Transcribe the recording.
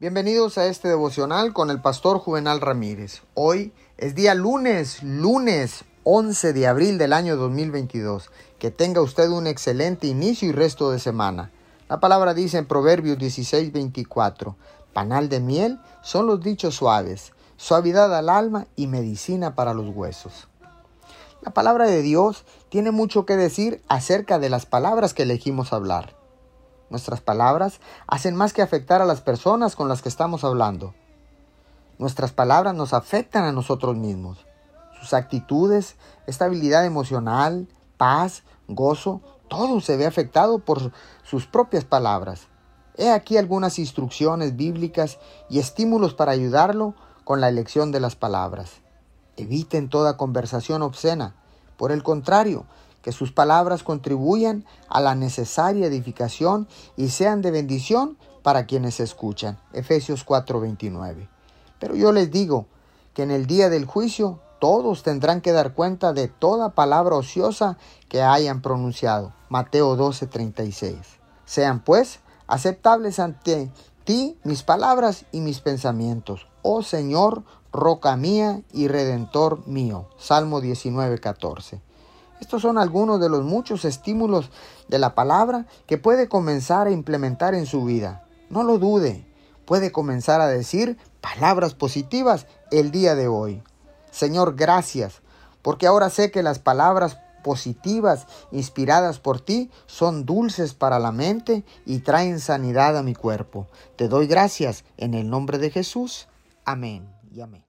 Bienvenidos a este devocional con el pastor Juvenal Ramírez. Hoy es día lunes, lunes 11 de abril del año 2022. Que tenga usted un excelente inicio y resto de semana. La palabra dice en Proverbios 16, 24, panal de miel son los dichos suaves, suavidad al alma y medicina para los huesos. La palabra de Dios tiene mucho que decir acerca de las palabras que elegimos hablar. Nuestras palabras hacen más que afectar a las personas con las que estamos hablando. Nuestras palabras nos afectan a nosotros mismos. Sus actitudes, estabilidad emocional, paz, gozo, todo se ve afectado por sus propias palabras. He aquí algunas instrucciones bíblicas y estímulos para ayudarlo con la elección de las palabras. Eviten toda conversación obscena. Por el contrario, que sus palabras contribuyan a la necesaria edificación y sean de bendición para quienes escuchan. Efesios 4:29. Pero yo les digo que en el día del juicio todos tendrán que dar cuenta de toda palabra ociosa que hayan pronunciado. Mateo 12:36. Sean pues aceptables ante ti mis palabras y mis pensamientos. Oh Señor, roca mía y redentor mío. Salmo 19:14. Estos son algunos de los muchos estímulos de la palabra que puede comenzar a implementar en su vida. No lo dude, puede comenzar a decir palabras positivas el día de hoy. Señor, gracias, porque ahora sé que las palabras positivas inspiradas por ti son dulces para la mente y traen sanidad a mi cuerpo. Te doy gracias en el nombre de Jesús. Amén y amén.